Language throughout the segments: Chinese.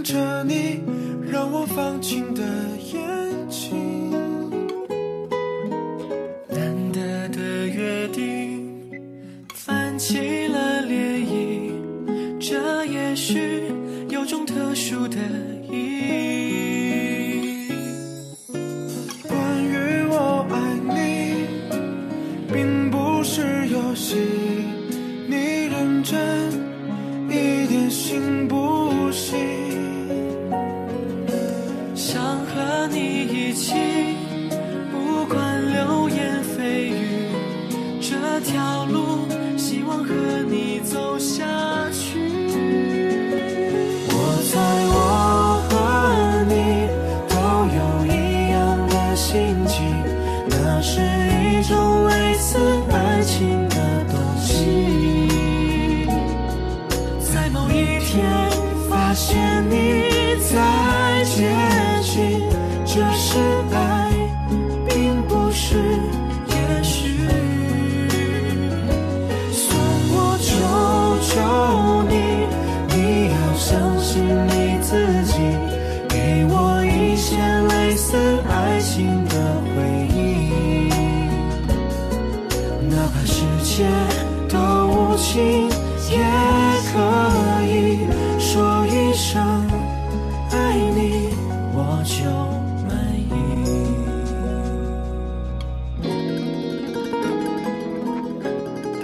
看着你让我放晴的眼睛。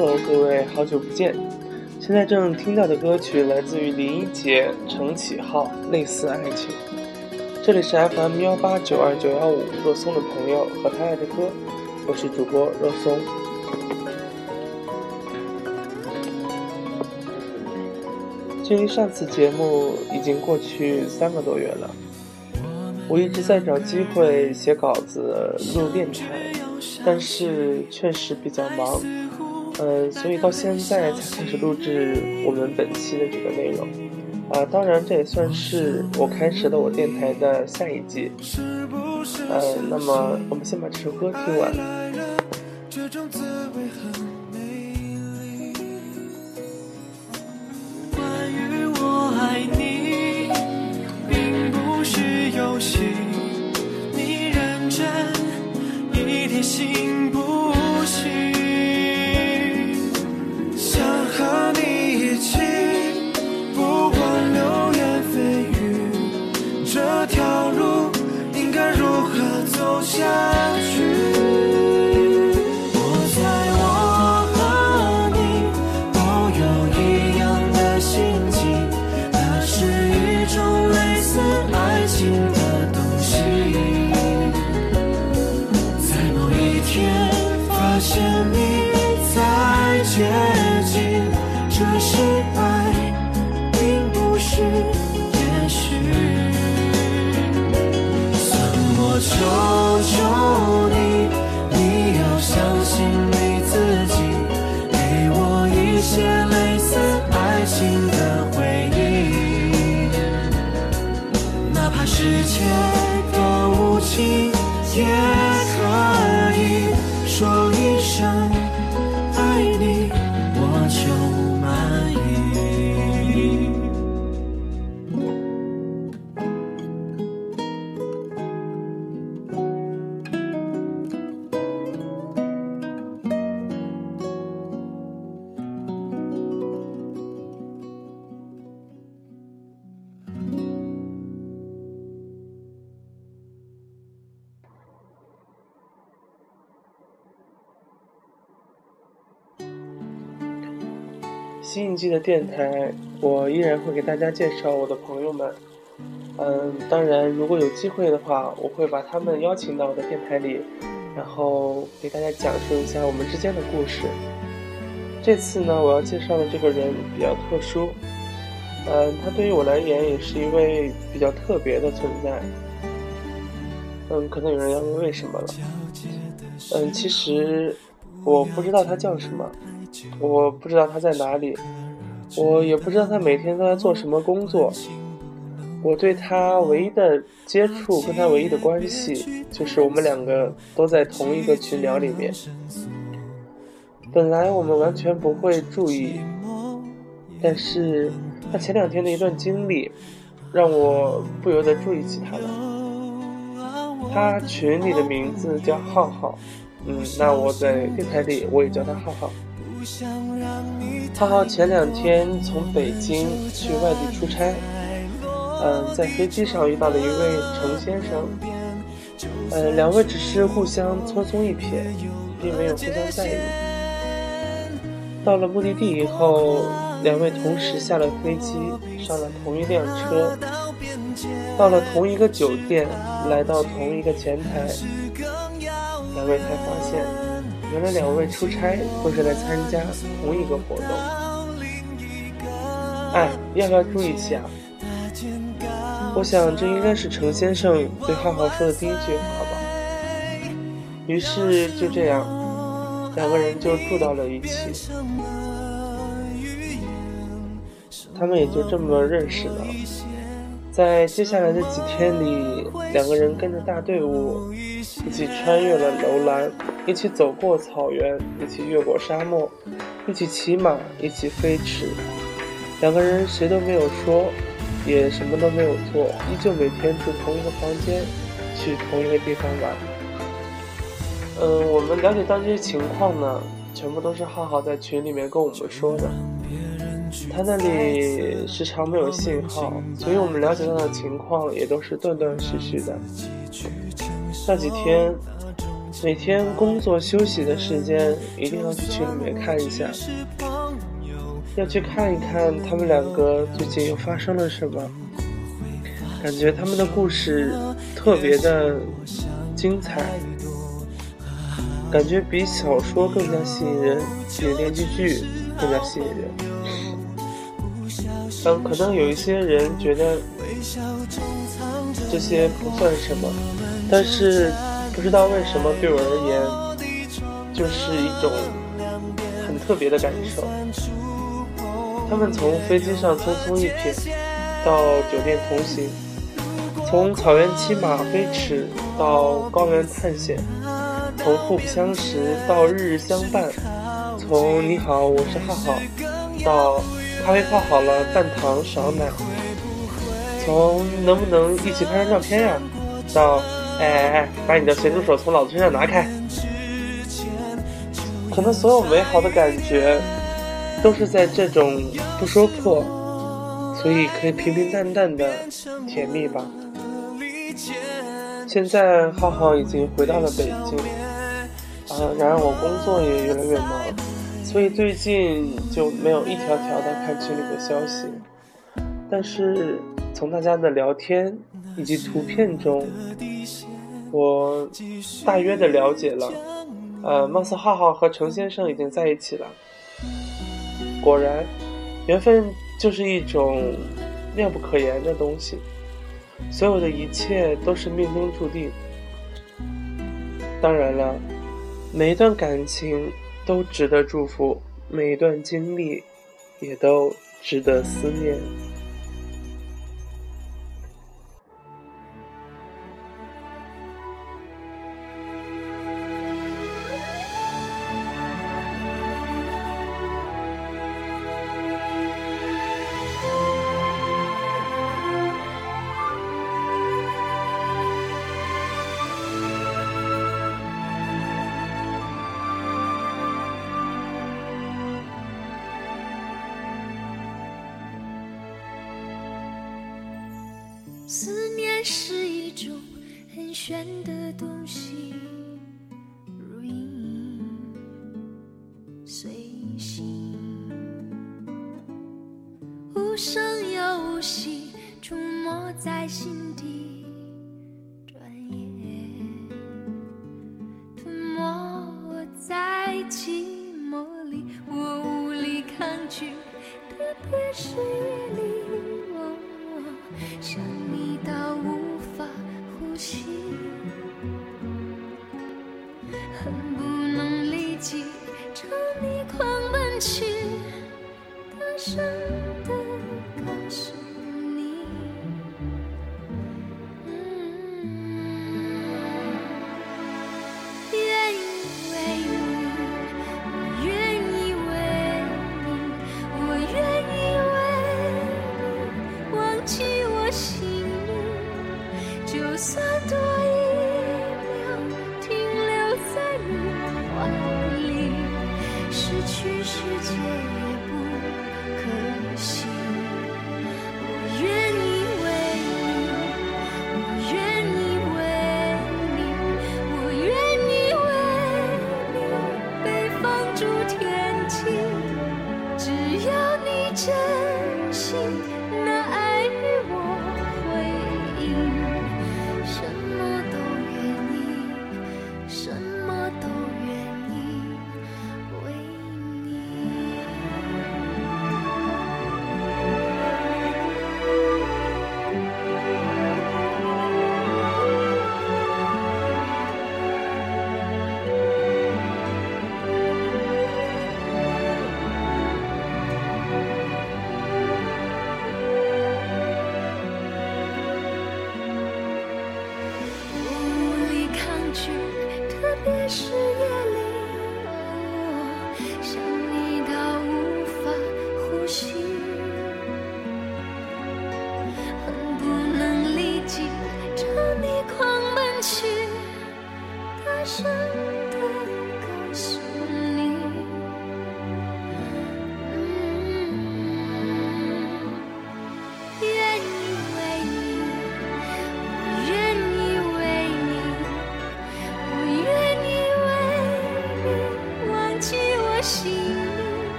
Hello，各位，好久不见。现在正听到的歌曲来自于林忆杰《程启浩》，类似爱情。这里是 FM 幺八九二九幺五若松的朋友和他爱的歌，我是主播若松。距离上次节目已经过去三个多月了，我一直在找机会写稿子、录电台，但是确实比较忙。嗯，所以到现在才开始录制我们本期的这个内容，啊，当然这也算是我开始了我电台的下一季。呃，那么我们先把这首歌听完。爱，并不是也许。算我求求你，你要相信你自己，给我一些类似爱情的回忆，哪怕世界多无情，也新一季的电台，我依然会给大家介绍我的朋友们。嗯，当然，如果有机会的话，我会把他们邀请到我的电台里，然后给大家讲述一下我们之间的故事。这次呢，我要介绍的这个人比较特殊，嗯，他对于我来言也是一位比较特别的存在。嗯，可能有人要问为什么了。嗯，其实我不知道他叫什么，我不知道他在哪里，我也不知道他每天都在做什么工作。我对他唯一的接触，跟他唯一的关系，就是我们两个都在同一个群聊里面。本来我们完全不会注意，但是他前两天的一段经历，让我不由得注意起他了。他群里的名字叫浩浩，嗯，那我在电台里我也叫他浩浩。浩浩前两天从北京去外地出差，嗯，在飞机上遇到了一位程先生，呃，两位只是互相匆匆一瞥，并没有互相在意。到了目的地以后，两位同时下了飞机，上了同一辆车，到了同一个酒店，来到同一个前台，两位才发现。原来两位出差都是来参加同一个活动。哎，要不要住一起啊？我想这应该是程先生对浩浩说的第一句话吧。于是就这样，两个人就住到了一起。他们也就这么认识了。在接下来的几天里，两个人跟着大队伍，一起穿越了楼兰，一起走过草原，一起越过沙漠，一起骑马，一起飞驰。两个人谁都没有说，也什么都没有做，依旧每天住同一个房间，去同一个地方玩。嗯，我们了解到这些情况呢，全部都是浩浩在群里面跟我们说的。他那里时常没有信号，所以我们了解到的情况也都是断断续续的。那几天，每天工作休息的时间，一定要去群里面看一下，要去看一看他们两个最近又发生了什么。感觉他们的故事特别的精彩，感觉比小说更加吸引人，比连续剧更加吸引人。嗯，可能有一些人觉得这些不算什么，但是不知道为什么对我而言，就是一种很特别的感受。他们从飞机上匆匆一瞥，到酒店同行，从草原骑马飞驰到高原探险，从互不相识到日日相伴，从你好，我是浩浩，到。咖啡泡好了，半糖少奶。从能不能一起拍张照片呀，到哎哎哎，把你的咸猪手从老子身上拿开。可能所有美好的感觉，都是在这种不说破，所以可以平平淡淡的甜蜜吧。现在浩浩已经回到了北京，啊，然而我工作也越来越忙。所以最近就没有一条条的看群里的消息，但是从大家的聊天以及图片中，我大约的了解了，呃，貌似浩浩和程先生已经在一起了。果然，缘分就是一种妙不可言的东西，所有的一切都是命中注定。当然了，每一段感情。都值得祝福，每一段经历也都值得思念。思念是一种很玄的东西，如影随形，无声又无息，出没在心底，去，大声却也不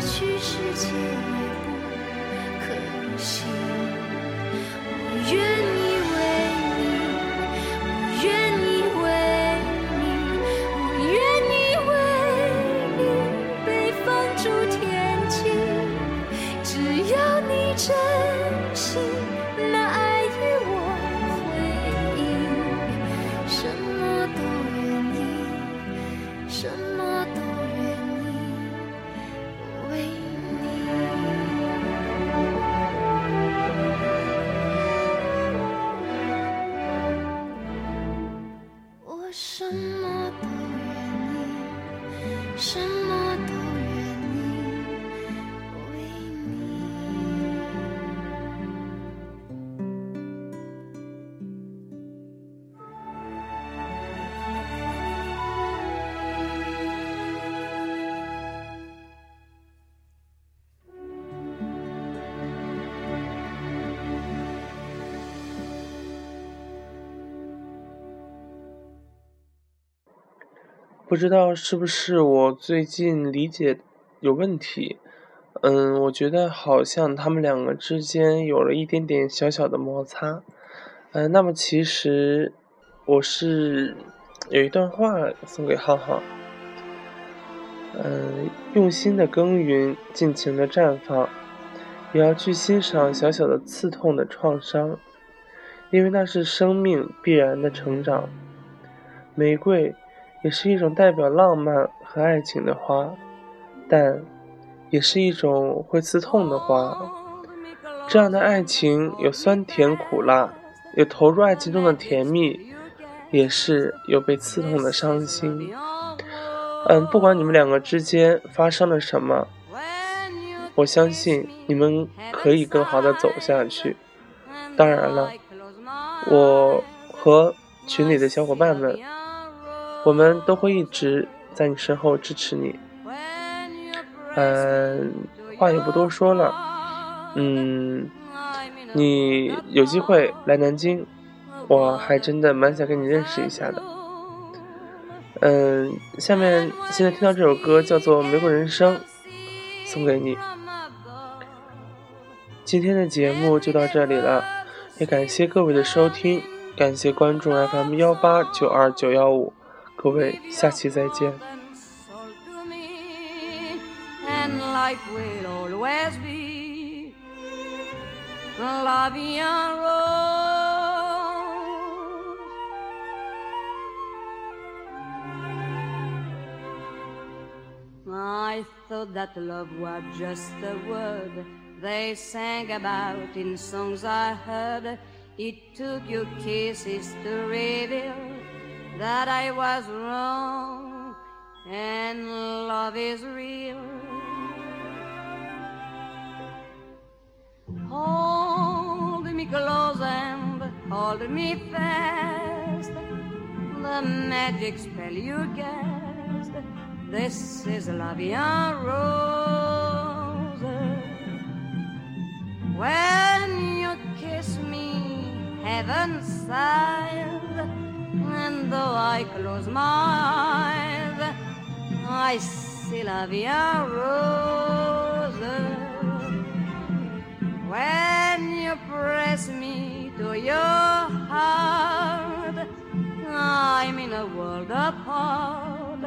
失去世界也不可惜。不知道是不是我最近理解有问题，嗯，我觉得好像他们两个之间有了一点点小小的摩擦，嗯，那么其实我是有一段话送给浩浩，嗯，用心的耕耘，尽情的绽放，也要去欣赏小小的刺痛的创伤，因为那是生命必然的成长，玫瑰。也是一种代表浪漫和爱情的花，但也是一种会刺痛的花。这样的爱情有酸甜苦辣，有投入爱情中的甜蜜，也是有被刺痛的伤心。嗯，不管你们两个之间发生了什么，我相信你们可以更好的走下去。当然了，我和群里的小伙伴们。我们都会一直在你身后支持你。嗯，话也不多说了。嗯，你有机会来南京，我还真的蛮想跟你认识一下的。嗯，下面现在听到这首歌叫做《玫瑰人生》，送给你。今天的节目就到这里了，也感谢各位的收听，感谢关注 FM 幺八九二九幺五。各位，下期再见。I thought that love was just a word they sang about in songs I heard. It took your kisses to reveal that I was wrong and love is real. Hold me close and hold me fast. The magic spell you cast. This is Vie en Rose. When you kiss me, heaven sighs And though I close my eyes, I see la vie en rose. When you press me to your heart, I'm in a world apart,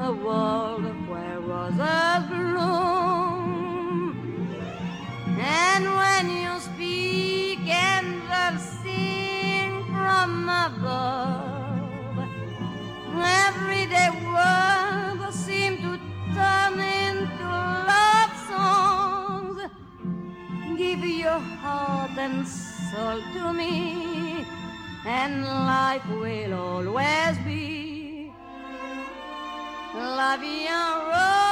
a world where roses bloom. And when you speak, angels sing from above. Everyday to turn into love songs. Give your heart and soul to me, and life will always be la vie en rose.